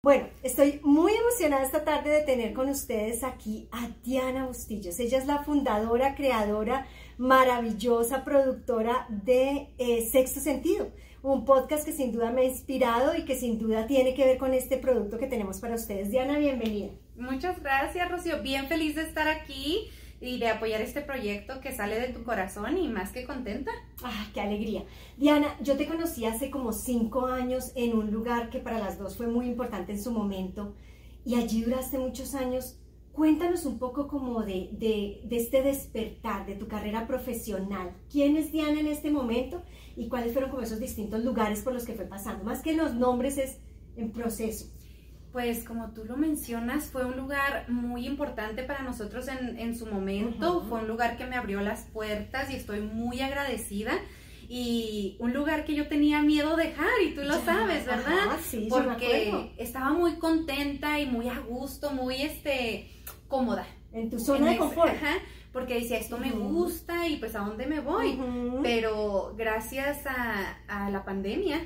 Bueno, estoy muy emocionada esta tarde de tener con ustedes aquí a Diana Bustillos. Ella es la fundadora, creadora, maravillosa productora de eh, Sexto Sentido, un podcast que sin duda me ha inspirado y que sin duda tiene que ver con este producto que tenemos para ustedes. Diana, bienvenida. Muchas gracias, Rocío. Bien feliz de estar aquí y de apoyar este proyecto que sale de tu corazón y más que contenta. ¡Ah, qué alegría! Diana, yo te conocí hace como cinco años en un lugar que para las dos fue muy importante en su momento y allí duraste muchos años. Cuéntanos un poco como de, de, de este despertar de tu carrera profesional. ¿Quién es Diana en este momento y cuáles fueron como esos distintos lugares por los que fue pasando? Más que los nombres es en proceso pues como tú lo mencionas, fue un lugar muy importante para nosotros en, su momento, fue un lugar que me abrió las puertas y estoy muy agradecida. Y un lugar que yo tenía miedo dejar, y tú lo sabes, ¿verdad? sí, Porque estaba muy contenta y muy a gusto, muy este cómoda. En tu zona de confort. porque decía, esto me gusta y pues a dónde me voy. Pero gracias a, a la pandemia,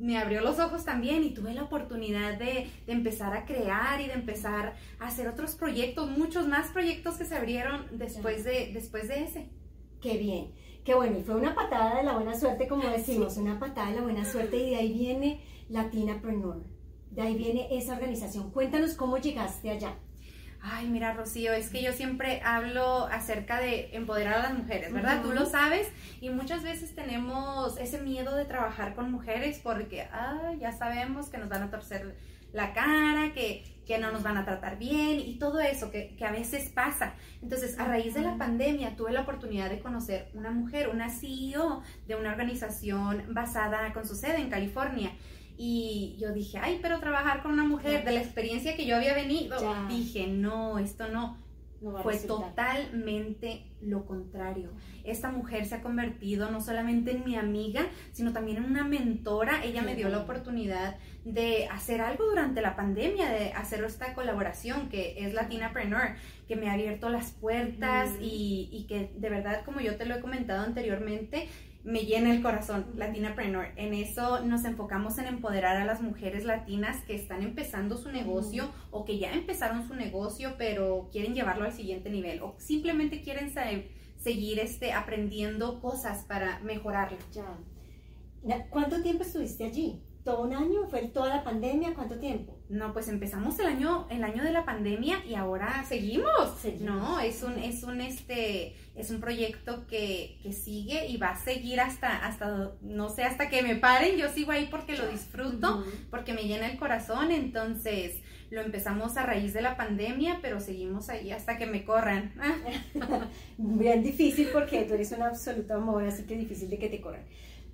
me abrió los ojos también y tuve la oportunidad de, empezar a crear y de empezar a hacer otros proyectos, muchos más proyectos que se abrieron después, de, después de ese. Qué bien, qué bueno, y fue una patada de la buena suerte, como decimos, una patada de la buena suerte y de ahí viene Latinapreneur, de ahí viene esa organización. Cuéntanos cómo llegaste allá. Ay, mira, Rocío, es que yo siempre hablo acerca de empoderar a las mujeres, ¿verdad? Tú lo sabes y muchas veces tenemos ese miedo de trabajar con mujeres porque, ay, ya sabemos que nos van a torcer la cara, que, que no nos van a tratar bien y todo eso que, que, a veces pasa. Entonces, a raíz de la pandemia, tuve la oportunidad de conocer una mujer, una CEO de una organización basada con su sede en California. Y yo dije, ay, pero trabajar con una mujer, de la experiencia que yo había venido, dije, no, esto no. Fue totalmente lo contrario. Esta mujer se ha convertido no solamente en mi amiga, sino también en una mentora. Ella me dio la oportunidad de hacer algo durante la pandemia, de hacer esta colaboración que es Latinapreneur, que me ha abierto las puertas y, y que de verdad, como yo te lo he comentado anteriormente, me llena el corazón, Latinapreneur. En eso nos enfocamos en empoderar a las mujeres latinas que están empezando su negocio o que ya empezaron su negocio, pero quieren llevarlo al siguiente nivel o simplemente quieren seguir este, aprendiendo cosas para mejorarlo. Ya. ¿Cuánto tiempo estuviste allí? ¿Todo un año? ¿Fue toda la pandemia? ¿Cuánto tiempo? No, pues empezamos el año, el año de la pandemia y ahora seguimos. No, es un, es un este, es un proyecto que, que, sigue y va a seguir hasta, hasta, no sé, hasta que me paren. Yo sigo ahí porque lo disfruto, porque me llena el corazón. Entonces, lo empezamos a raíz de la pandemia, pero seguimos ahí hasta que me corran. Bien difícil porque tú eres un absoluto amor, así que difícil de que te corran.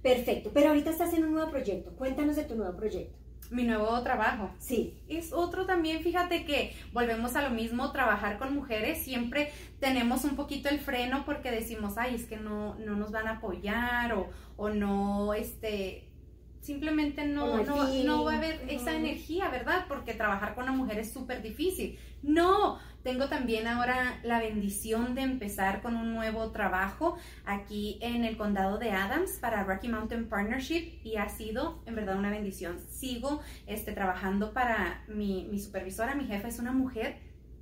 Perfecto, pero ahorita estás en un nuevo proyecto. Cuéntanos de tu nuevo proyecto. Mi nuevo trabajo. Sí. Es otro también, fíjate que volvemos a lo mismo, trabajar con mujeres, siempre tenemos un poquito el freno porque decimos, ay, es que no, no nos van a apoyar o, o no, este, simplemente no, no, no, va a haber esa energía, ¿verdad? Porque trabajar con una mujer es súper difícil. No, tengo también ahora la bendición de empezar con un nuevo trabajo aquí en el condado de Adams para Rocky Mountain Partnership y ha sido en verdad una bendición. Sigo este, trabajando para mi, mi supervisora, mi jefa es una mujer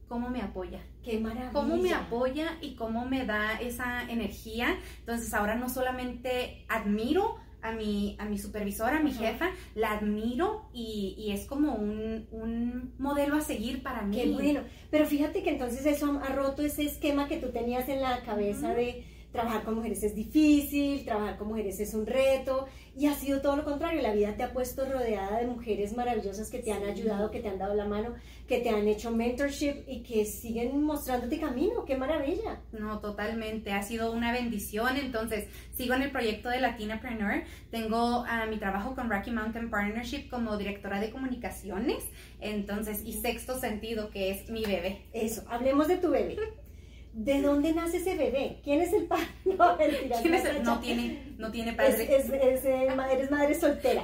cómo me apoya. Qué maravilla. Cómo me apoya y cómo me da esa energía. Entonces ahora no solamente admiro a mi, a mi supervisora, a mi jefa, la admiro y, y es como un, un, modelo a seguir para mí. Qué bueno. Pero fíjate que entonces eso ha roto ese esquema que tú tenías en la cabeza de trabajar con mujeres es difícil, trabajar con mujeres es un reto, y ha sido todo lo contrario, la vida te ha puesto rodeada de mujeres maravillosas que te han ayudado, que te han dado la mano, que te han hecho mentorship y que siguen mostrándote camino, qué maravilla. No, totalmente, ha sido una bendición, entonces sigo en el proyecto de Latinapreneur, tengo a mi trabajo con Rocky Mountain Partnership como directora de comunicaciones, entonces, y sexto sentido, que es mi bebé. Eso, hablemos de tu bebé. ¿De dónde nace ese bebé? ¿Quién es el padre? No, ¿Quién es el? no, tiene, no tiene padre. Es, es, eh, eres madre soltera.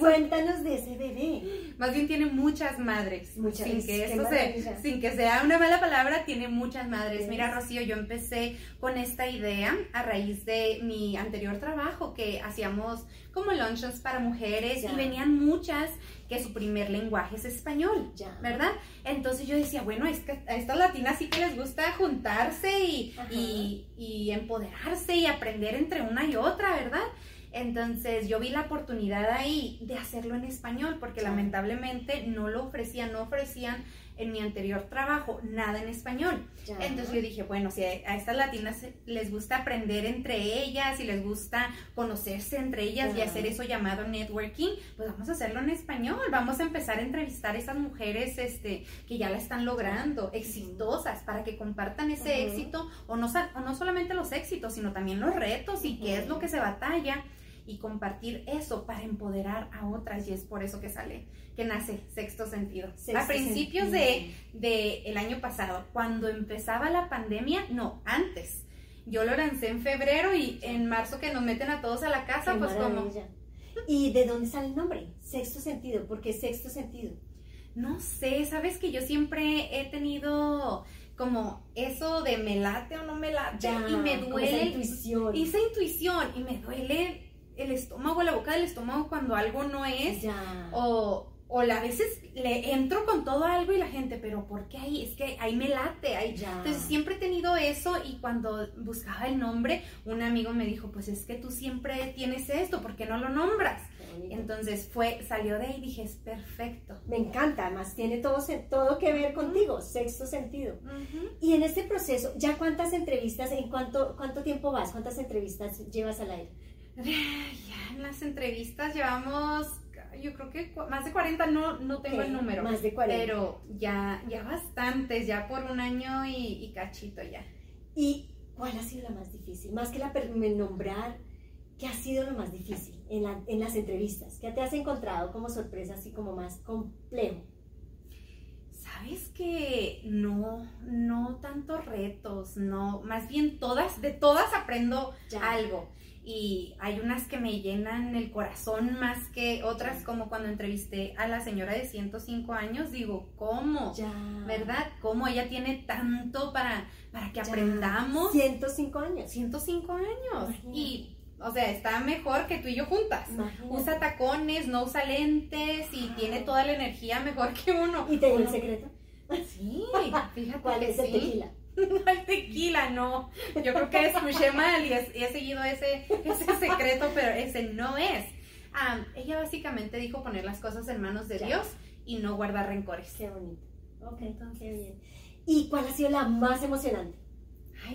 Cuéntanos de ese bebé. Más bien tiene muchas madres. Muchas. Sin que, eso sin que sea una mala palabra, tiene muchas madres. Mira, Rocío, yo empecé con esta idea a raíz de mi anterior trabajo que hacíamos como lunches para mujeres y venían muchas que su primer lenguaje es español, ¿verdad? Entonces yo decía, bueno, es que a estas latinas sí que les gusta juntarse y, y, y empoderarse y aprender entre una y otra, ¿verdad? Entonces yo vi la oportunidad ahí de hacerlo en español porque lamentablemente no lo ofrecían, no ofrecían en mi anterior trabajo nada en español. Entonces yo dije, bueno, si a estas latinas les gusta aprender entre ellas y les gusta conocerse entre ellas y hacer eso llamado networking, pues vamos a hacerlo en español. Vamos a empezar a entrevistar a esas mujeres este, que ya la están logrando, exitosas, para que compartan ese éxito o no, o no solamente los éxitos, sino también los retos y qué es lo que se batalla y compartir eso para empoderar a otras y es por eso que sale, que nace Sexto Sentido. a principios de, el año pasado, cuando empezaba la pandemia, no, antes. Yo lo lancé en febrero y en marzo que nos meten a todos a la casa, pues como... ¿Y de dónde sale el nombre? Sexto Sentido, ¿por qué Sexto Sentido? No sé, sabes que yo siempre he tenido como eso de me late o no me late y me duele. Esa intuición. Esa intuición y me duele el estómago, la boca del estómago cuando algo no es. O, o a veces le entro con todo algo y la gente, pero ¿por qué ahí? Es que ahí me late. Ahí. Entonces siempre he tenido eso y cuando buscaba el nombre, un amigo me dijo, pues es que tú siempre tienes esto, ¿por qué no lo nombras? Entonces fue, salió de ahí y dije, es perfecto. Me encanta, además tiene todo, todo que ver contigo, sexto sentido. Y en este proceso, ¿ya cuántas entrevistas, en cuánto, cuánto tiempo vas? ¿Cuántas entrevistas llevas al aire? Ya en las entrevistas llevamos, yo creo que más de 40, no, no tengo el número. Más de 40. Pero ya, ya bastantes, ya por un año y, cachito ya. ¿Y cuál ha sido la más difícil? Más que la nombrar, ¿qué ha sido lo más difícil en, en las entrevistas? ¿Qué te has encontrado como sorpresa así como más complejo? Sabes que no, no tantos retos, no, más bien todas, de todas aprendo algo y hay unas que me llenan el corazón más que otras, como cuando entrevisté a la señora de 105 años, digo, ¿cómo? ¿Verdad? ¿Cómo ella tiene tanto para, para que aprendamos? 105 años. 105 años. Y, o sea, está mejor que tú y yo juntas. Usa tacones, no usa lentes y tiene toda la energía mejor que uno. ¿Y tengo el secreto? Sí, fíjate ¿Cuál es el tequila? no el tequila, no. Yo creo que escuché mal y, he seguido ese, ese secreto, pero ese no es. ella básicamente dijo poner las cosas en manos de Dios y no guardar rencores. Qué bonito. Ok, entonces bien. ¿Y cuál ha sido la más emocionante?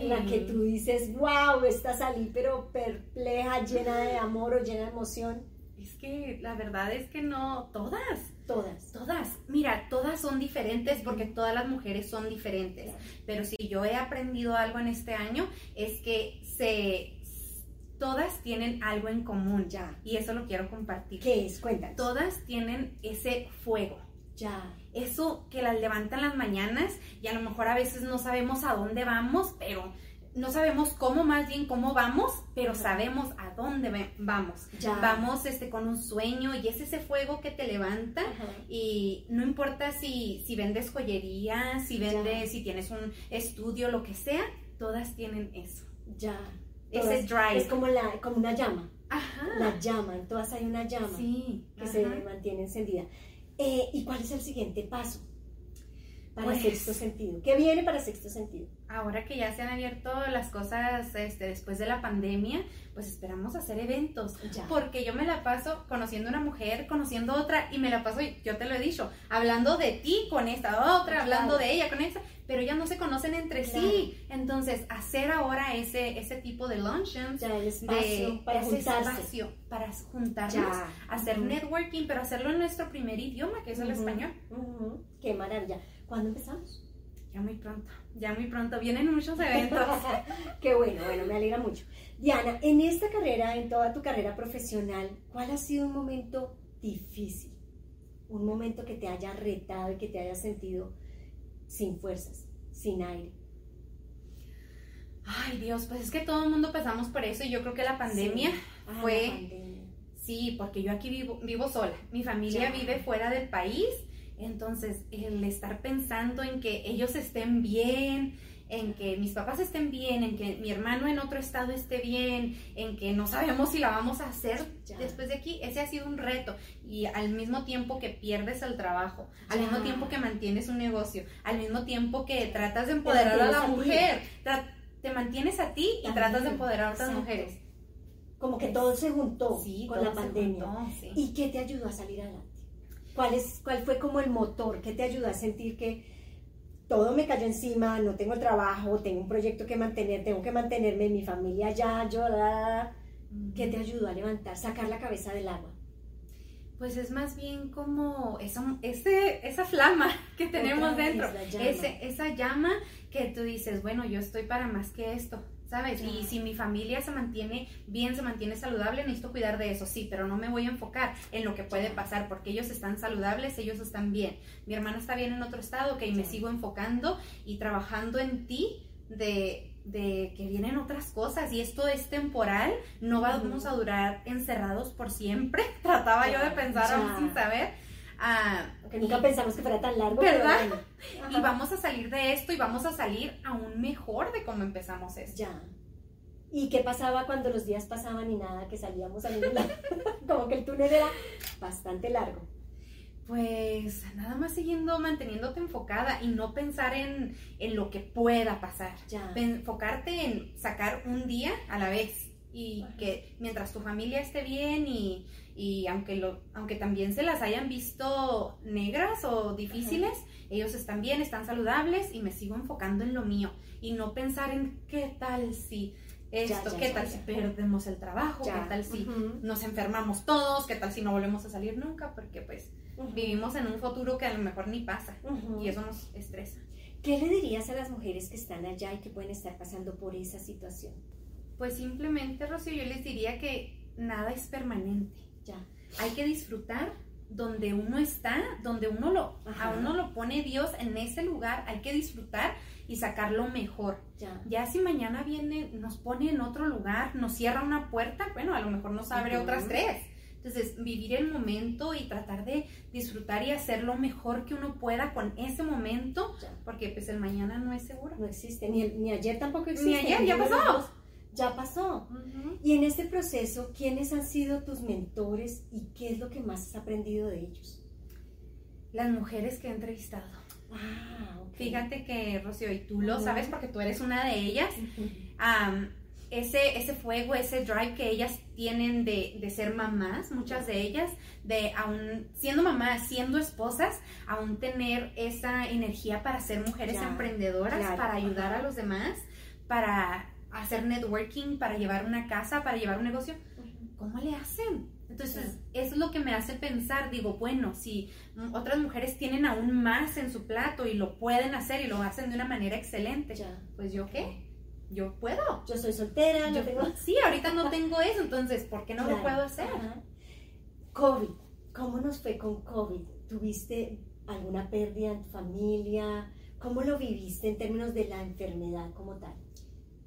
La que tú dices, wow, esta salí pero perpleja, llena de amor o llena de emoción. Es que la verdad es que no, todas. Todas. Todas. Mira, todas son diferentes porque todas las mujeres son diferentes. Pero si yo he aprendido algo en este año es que se todas tienen algo en común ya y eso lo quiero compartir. ¿Qué es? Cuéntanos. Todas tienen ese fuego. Ya. Eso que las levantan las mañanas y a lo mejor a veces no sabemos a dónde vamos, pero no sabemos cómo, más bien cómo vamos, pero sabemos a dónde vamos. Vamos este, con un sueño y es ese fuego que te levanta y no importa si, si vendes joyería, si vendes, si tienes un estudio, lo que sea, todas tienen eso. Ya. Ese drive. Es como, la, como una llama. Ajá. La llama, en todas hay una llama sí, que se mantiene encendida. Eh, ¿Y cuál es el siguiente paso? para pues, sexto sentido. ¿Qué viene para sexto sentido? Ahora que ya se han abierto las cosas este, después de la pandemia, pues esperamos hacer eventos. Porque yo me la paso conociendo una mujer, conociendo otra, y me la paso, yo te lo he dicho, hablando de ti con esta otra, hablando de ella con esta, pero ellas no se conocen entre sí. Entonces, hacer ahora ese, ese tipo de luncheons, de, para ese espacio para juntarnos, hacer networking, pero hacerlo en nuestro primer idioma, que es el español. Qué maravilla. ¿Cuándo empezamos? Ya muy pronto, ya muy pronto. Vienen muchos eventos. Qué bueno, bueno, me alegra mucho. Diana, en esta carrera, en toda tu carrera profesional, ¿cuál ha sido un momento difícil? Un momento que te haya retado y que te haya sentido sin fuerzas, sin aire. Ay Dios, pues es que todo el mundo pasamos por eso y yo creo que la pandemia ah, fue... Sí, porque yo aquí vivo, vivo sola. Mi familia vive fuera del país Entonces, el estar pensando en que ellos estén bien, en que mis papás estén bien, en que mi hermano en otro estado esté bien, en que no sabemos si la vamos a hacer después de aquí, ese ha sido un reto. Y al mismo tiempo que pierdes el trabajo, al mismo tiempo que mantienes un negocio, al mismo tiempo que tratas de empoderar a la mujer, te mantienes a ti y tratas de empoderar a otras mujeres. Como que todo se juntó con la pandemia. ¿Y qué te ayudó a salir adelante? ¿Cuál, es, ¿Cuál fue como el motor? ¿Qué te ayudó a sentir que todo me cayó encima, no tengo trabajo, tengo un proyecto que mantener, tengo que mantenerme, mi familia ya, yo, ¿qué te ayudó a levantar, sacar la cabeza del agua? Pues es más bien como esa, ese, esa flama que tenemos dentro, ese, esa llama que tú dices, bueno, yo estoy para más que esto, ¿sabes? Y si mi familia se mantiene bien, se mantiene saludable, necesito cuidar de eso, sí, pero no me voy a enfocar en lo que puede pasar, porque ellos están saludables, ellos están bien. Mi hermano está bien en otro estado, ok, me sigo enfocando y trabajando en ti de, que vienen otras cosas y esto es temporal, no vamos a durar encerrados por siempre. Trataba yo de pensar aún sin saber. Ah, que nunca pensamos que fuera tan largo. ¿Verdad? Y vamos a salir de esto y vamos a salir aún mejor de cómo empezamos esto. Ya. ¿Y qué pasaba cuando los días pasaban y nada, que salíamos a ningún lado? Como que el túnel era bastante largo. Pues nada más siguiendo manteniéndote enfocada y no pensar en, en lo que pueda pasar. Ya. Enfocarte en sacar un día a la vez y que mientras tu familia esté bien y y aunque, lo, aunque también se las hayan visto negras o difíciles, ellos están bien, están saludables y me sigo enfocando en lo mío y no pensar en qué tal si esto, qué tal si perdemos el trabajo, qué tal si nos enfermamos todos, qué tal si no volvemos a salir nunca, porque pues vivimos en un futuro que a lo mejor ni pasa y eso nos estresa. ¿Qué le dirías a las mujeres que están allá y que pueden estar pasando por esa situación? Pues simplemente, Rocío, yo les diría que nada es permanente ya. Hay que disfrutar donde uno está, donde uno lo, a uno lo pone Dios en ese lugar, hay que disfrutar y sacarlo mejor. Ya. si mañana viene, nos pone en otro lugar, nos cierra una puerta, bueno, a lo mejor nos abre otras tres. Entonces, vivir el momento y tratar de disfrutar y hacer lo mejor que uno pueda con ese momento, porque pues el mañana no es seguro. No existe, ni, ni ayer tampoco existe. Ni ayer, ya pasó ya pasó. Y en este proceso, ¿quiénes han sido tus mentores y qué es lo que más has aprendido de ellos? Las mujeres que he entrevistado. Ah, Fíjate que, Rocío, y tú lo sabes porque tú eres una de ellas. ese, ese fuego, ese drive que ellas tienen de, ser mamás, muchas de ellas, de aún siendo mamás, siendo esposas, aún tener esa energía para ser mujeres emprendedoras, para ayudar a los demás, para hacer networking, para llevar una casa, para llevar un negocio, ¿cómo le hacen? Entonces, eso es lo que me hace pensar, digo, bueno, si otras mujeres tienen aún más en su plato y lo pueden hacer y lo hacen de una manera excelente, pues yo qué? Yo puedo. Yo soy soltera, yo tengo... Sí, ahorita no tengo eso, entonces, ¿por qué no lo puedo hacer? COVID, ¿cómo nos fue con COVID? ¿Tuviste alguna pérdida en tu familia? ¿Cómo lo viviste en términos de la enfermedad como tal?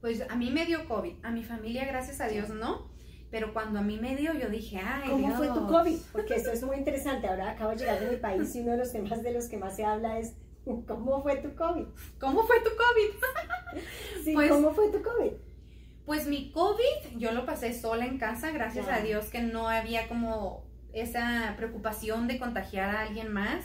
Pues a mí me dio COVID, a mi familia gracias a Dios no, pero cuando a mí me dio yo dije, ay, ¿cómo fue tu COVID? Porque esto es muy interesante, ahora acabo de llegar de mi país y uno de los temas de los que más se habla es, ¿cómo fue tu COVID? ¿Cómo fue tu COVID? sí, pues ¿cómo fue tu COVID? Pues mi COVID, yo lo pasé sola en casa, gracias a Dios que no había como esa preocupación de contagiar a alguien más.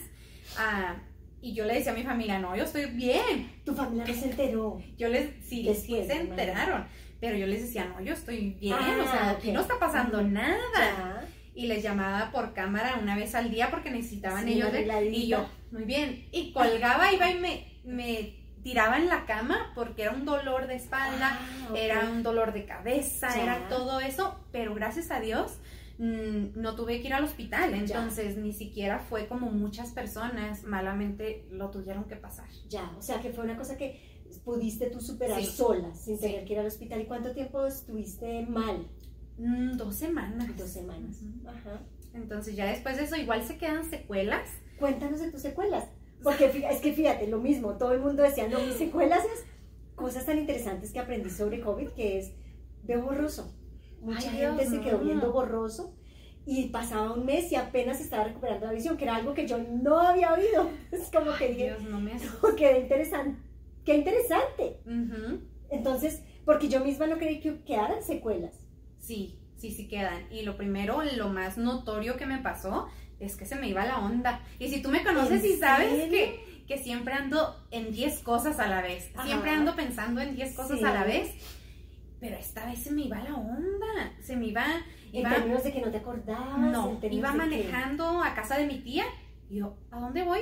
Ah, y yo le decía a mi familia, no, yo estoy bien. ¿Tu familia no se enteró? Yo les, sí, sí se enteraron. Pero yo les decía, no, yo estoy bien, o sea, ah, no está pasando nada. Y les llamaba por cámara una vez al día porque necesitaban ellos. y yo, muy bien. Y colgaba, iba y me, me tiraba en la cama porque era un dolor de espalda, ah, era un dolor de cabeza, era todo eso. Pero gracias a Dios, no tuve que ir al hospital, entonces ni siquiera fue como muchas personas malamente lo tuvieron que pasar. Ya, o sea que fue una cosa que pudiste tú superar sola, sin tener que ir al hospital. ¿Y cuánto tiempo estuviste mal? Mm, dos semanas. Dos semanas. Ajá. Entonces ya después de eso igual se quedan secuelas. Cuéntanos de tus secuelas. Porque es que fíjate, lo mismo, todo el mundo decía, no, mis secuelas es cosas tan interesantes que aprendí sobre COVID, que es, veo borroso mucha gente se quedó viendo borroso y pasaba un mes y apenas estaba recuperando la visión, que era algo que yo no había oído. Es como que dije, Dios, no me qué interesante, qué interesante. Entonces, porque yo misma no creí que quedaran secuelas. Sí, sí, sí quedan. Y lo primero, lo más notorio que me pasó es que se me iba la onda. Y si tú me conoces y sabes que, que, siempre ando en 10 cosas a la vez, siempre ando pensando en 10 cosas a la vez, pero esta vez se me iba la onda, se me iba... En términos de que no te acordabas. No, iba manejando a casa de mi tía y yo, ¿a dónde voy?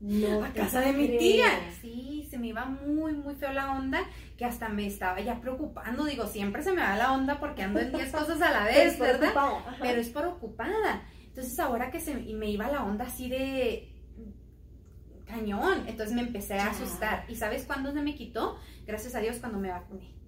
No, a casa de mi tía. Sí, se me iba muy, muy feo la onda, que hasta me estaba ya preocupando. Digo, siempre se me va la onda porque ando en 10 cosas a la vez, ¿verdad? Pero es por ocupada. Entonces ahora que se me iba la onda así de cañón, entonces me empecé a asustar. ¿Y sabes cuándo se me quitó? Gracias a Dios cuando me vacuné.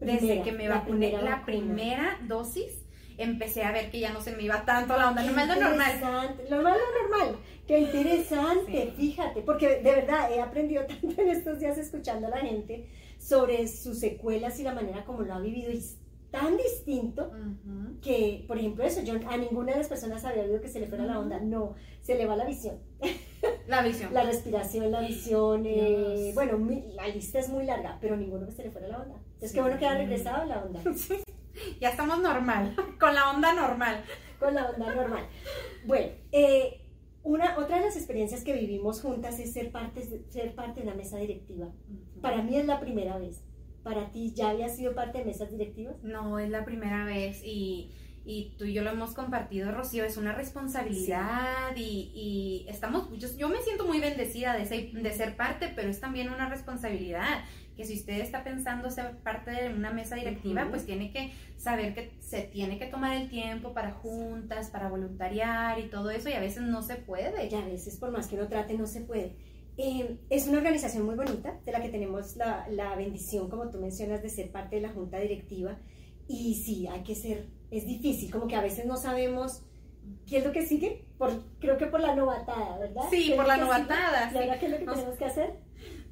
Desde que me vacuné la primera, dosis, empecé a ver que ya no se me iba tanto la onda. Normal lo normal. Normal lo normal. Qué interesante, fíjate, porque de verdad he aprendido tanto en estos días escuchando a la gente sobre sus secuelas y la manera como lo ha vivido. Y tan distinto que, por ejemplo, eso, yo a ninguna de las personas había oído que se le fuera la onda. No, se le va la visión. La visión. la respiración, la visión. Eh, bueno, la lista es muy larga, pero ninguno que se le fuera la onda. Entonces, qué bueno que ha regresado la onda. Ya estamos normal, con la onda normal. Con la onda normal. Bueno, eh, una, otra de las experiencias que vivimos juntas es ser parte, ser parte de una mesa directiva. Para mí es la primera vez. ¿Para ti ya había sido parte de mesas directivas? No, es la primera vez y, y tú y yo lo hemos compartido, Rocío, es una responsabilidad y, y, estamos, yo, yo, me siento muy bendecida de ser, de ser parte, pero es también una responsabilidad que si usted está pensando ser parte de una mesa directiva, pues tiene que saber que se tiene que tomar el tiempo para juntas, para voluntariar y todo eso, y a veces no se puede. Y a veces por más que uno trate, no se puede. Eh, es una organización muy bonita, de la que tenemos la, la, bendición, como tú mencionas, de ser parte de la junta directiva. Y sí, hay que ser, es difícil, como que a veces no sabemos qué es lo que sigue, por, creo que por la novatada, ¿verdad? Sí, por la novatada. ¿Y ahora qué es lo que tenemos que hacer?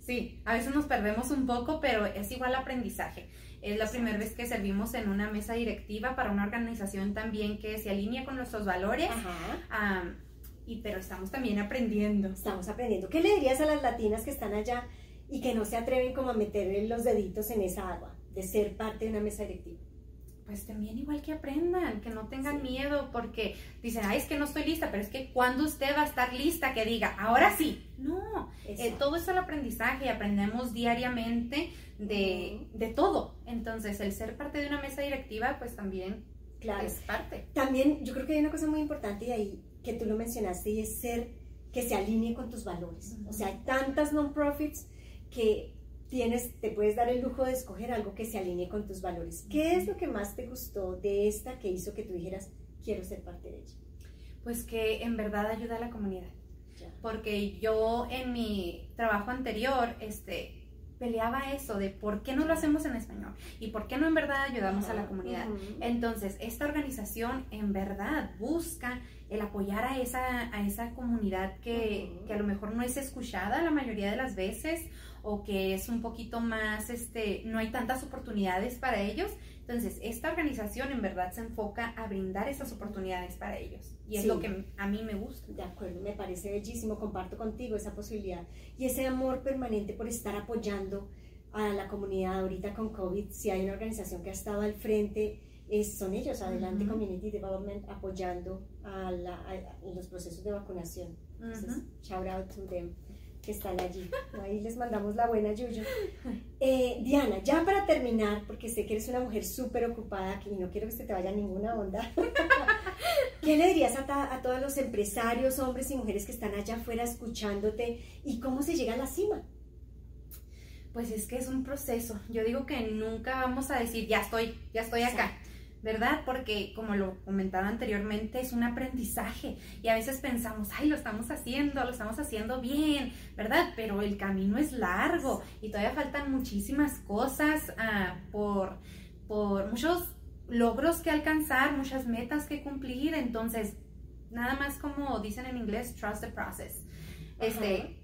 Sí, a veces nos perdemos un poco, pero es igual aprendizaje. Es la primera vez que servimos en una mesa directiva para una organización también que se alinea con nuestros valores. Ajá y pero estamos también aprendiendo. Estamos aprendiendo. ¿Qué le dirías a las latinas que están allá y que no se atreven como a meter los deditos en esa agua de ser parte de una mesa directiva? Pues también igual que aprendan, que no tengan miedo porque dicen, ay, es que no estoy lista, pero es que cuando usted va a estar lista, que diga, ahora sí. No, eh, todo es el aprendizaje, aprendemos diariamente de, de todo. Entonces, el ser parte de una mesa directiva, pues también Claro. Es parte. También yo creo que hay una cosa muy importante y ahí que tú lo mencionaste y es ser que se alinee con tus valores. O sea, hay tantas non-profits que tienes, te puedes dar el lujo de escoger algo que se alinee con tus valores. ¿Qué es lo que más te gustó de esta que hizo que tú dijeras, quiero ser parte de ella? Pues que en verdad ayuda a la comunidad. Porque yo en mi trabajo anterior, este, peleaba eso de por qué no lo hacemos en español y por qué no en verdad ayudamos a la comunidad. Entonces, esta organización en verdad busca el apoyar a esa, a esa comunidad que, que, a lo mejor no es escuchada la mayoría de las veces o que es un poquito más, este, no hay tantas oportunidades para ellos. Entonces, esta organización en verdad se enfoca a brindar esas oportunidades para ellos. Y es lo que a mí me gusta. De acuerdo, me parece bellísimo, comparto contigo esa posibilidad. Y ese amor permanente por estar apoyando a la comunidad ahorita con COVID, si hay una organización que ha estado al frente, es, son ellos, Adelante Community Development, apoyando a, la, los procesos de vacunación. Entonces, shout out to them que están allí. Ahí les mandamos la buena Yuyo. Eh, Diana, ya para terminar, porque sé que eres una mujer súper ocupada y no quiero que se te vaya ninguna onda, ¿qué le dirías a, a, todos los empresarios, hombres y mujeres que están allá afuera escuchándote y cómo se llega a la cima? Pues es que es un proceso. Yo digo que nunca vamos a decir, ya estoy, ya estoy acá. ¿Verdad? Porque como lo comentaba anteriormente, es un aprendizaje y a veces pensamos, ay, lo estamos haciendo, lo estamos haciendo bien, ¿verdad? Pero el camino es largo y todavía faltan muchísimas cosas ah, por, por muchos logros que alcanzar, muchas metas que cumplir, entonces, nada más como dicen en inglés, trust the process. Este,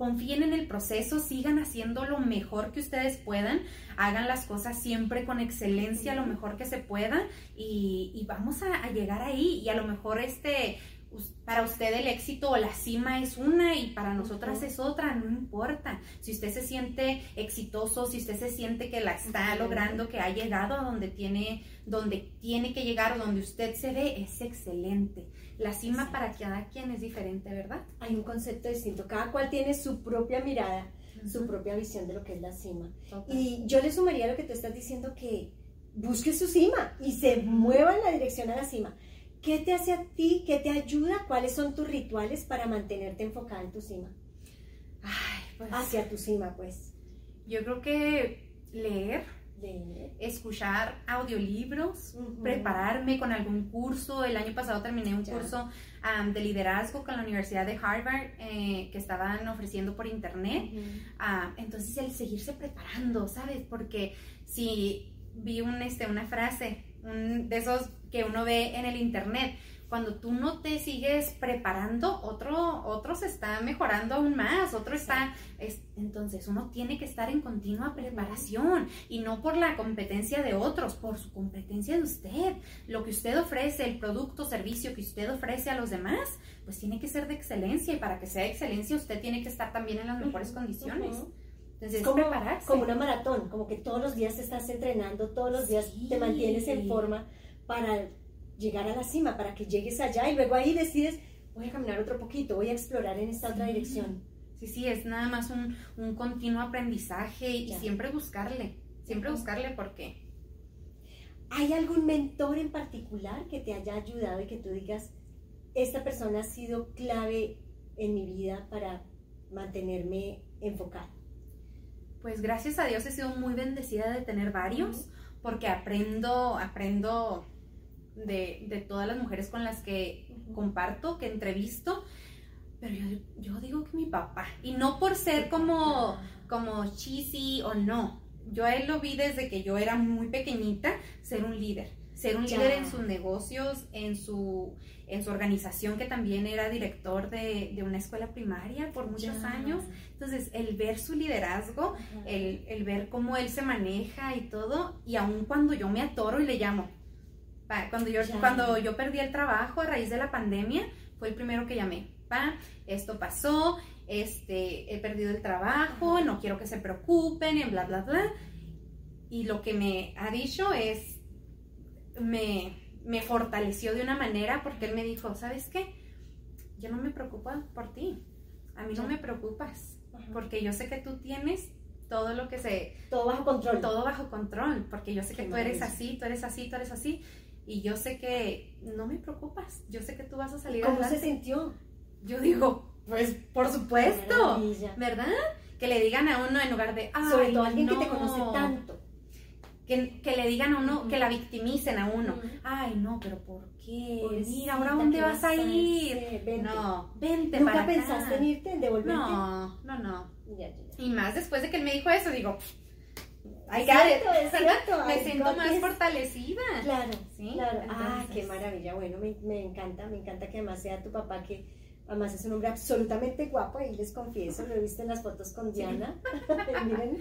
confíen en el proceso, sigan haciendo lo mejor que ustedes puedan, hagan las cosas siempre con excelencia, lo mejor que se pueda y, vamos a, a, llegar ahí y a lo mejor este para usted el éxito o la cima es una y para nosotras es otra, no importa. Si usted se siente exitoso, si usted se siente que la está logrando, que ha llegado a donde tiene, donde tiene que llegar, donde usted se ve, es excelente. La cima para cada quien es diferente, ¿verdad? Hay un concepto distinto, cada cual tiene su propia mirada, su propia visión de lo que es la cima. Y yo le sumaría lo que tú estás diciendo que busque su cima y se mueva en la dirección a la cima. ¿Qué te hace a ti? ¿Qué te ayuda? ¿Cuáles son tus rituales para mantenerte enfocada en tu cima? Ay, pues, Hacia tu cima, pues. Yo creo que leer, escuchar audiolibros, prepararme con algún curso. El año pasado terminé un curso de liderazgo con la Universidad de Harvard eh, que estaban ofreciendo por internet. Ah, entonces, el seguirse preparando, ¿sabes? Porque si vi un, este, una frase de esos que uno ve en el internet. Cuando tú no te sigues preparando, otro, otro se está mejorando aún más, otro está... Es, entonces uno tiene que estar en continua preparación y no por la competencia de otros, por su competencia de usted. Lo que usted ofrece, el producto servicio que usted ofrece a los demás, pues tiene que ser de excelencia y para que sea de excelencia usted tiene que estar también en las mejores condiciones. Entonces, como, como una maratón, como que todos los días estás entrenando, todos los días te mantienes en forma para llegar a la cima, para que llegues allá y luego ahí decides, voy a caminar otro poquito, voy a explorar en esta otra dirección. Sí, sí, es nada más un, un continuo aprendizaje y siempre buscarle, siempre buscarle porque... ¿Hay algún mentor en particular que te haya ayudado y que tú digas, esta persona ha sido clave en mi vida para mantenerme enfocada? Pues gracias a Dios he sido muy bendecida de tener varios, porque aprendo, aprendo de, todas las mujeres con las que comparto, que entrevisto. Pero yo, digo que mi papá, y no por ser como, como cheesy o no, yo a él lo vi desde que yo era muy pequeñita, ser un líder ser un líder en sus negocios, en su, en su organización, que también era director de, una escuela primaria por muchos años. Entonces, el ver su liderazgo, el, ver cómo él se maneja y todo, y aun cuando yo me atoro y le llamo, cuando yo, cuando yo perdí el trabajo a raíz de la pandemia, fue el primero que llamé. Pa, esto pasó, este, he perdido el trabajo, no quiero que se preocupen, y bla, bla, bla. Y lo que me ha dicho es, me, me fortaleció de una manera porque él me dijo, ¿sabes qué? Yo no me preocupo por ti. A mí no me preocupas. Porque yo sé que tú tienes todo lo que se... Todo bajo control. Todo bajo control. Porque yo sé que tú eres así, tú eres así, tú eres así. Y yo sé que no me preocupas. Yo sé que tú vas a salir ¿Cómo se sintió? Yo digo, pues por supuesto. ¿Verdad? Que le digan a uno en lugar de... Sobre todo alguien que te conoce tanto que, le digan a uno, que la victimicen a uno. Ay, no, pero ¿por qué? Mira, ¿ahora dónde vas, a ir? No, vente ¿Nunca para pensaste en irte, en devolverte? No, no, no. Y más después de que él me dijo eso, digo, Ay, cierto, es cierto. me siento más fortalecida. Claro, ¿Sí? claro. Ah, qué maravilla. Bueno, me, me encanta, me encanta que además sea tu papá que Además es un hombre absolutamente guapo, ahí les confieso, lo he visto en las fotos con Diana. Miren.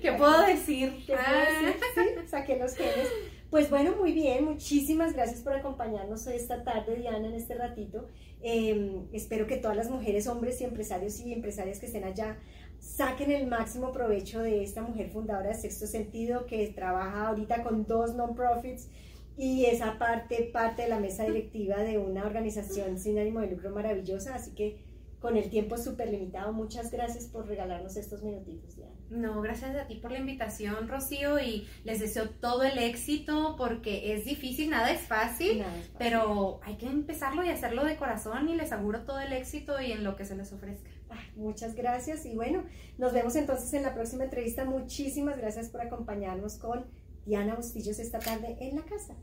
¿Qué puedo decir? ¿Qué puedo decir? Sí, saqué los genes. Pues bueno, muy bien, muchísimas gracias por acompañarnos esta tarde, Diana, en este ratito. Em, espero que todas las mujeres, hombres y empresarios y empresarias que estén allá saquen el máximo provecho de esta mujer fundadora de Sexto Sentido que trabaja ahorita con dos non-profits y esa parte, parte de la mesa directiva de una organización sin ánimo de lucro maravillosa, así que con el tiempo súper limitado, muchas gracias por regalarnos estos minutitos, Diana. No, gracias a ti por la invitación, Rocío, y les deseo todo el éxito porque es difícil, nada es fácil, pero hay que empezarlo y hacerlo de corazón y les auguro todo el éxito y en lo que se les ofrezca. muchas gracias y bueno, nos vemos entonces en la próxima entrevista. Muchísimas gracias por acompañarnos con Diana Bustillos esta tarde en la casa.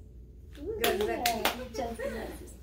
Gracias. Muchas gracias.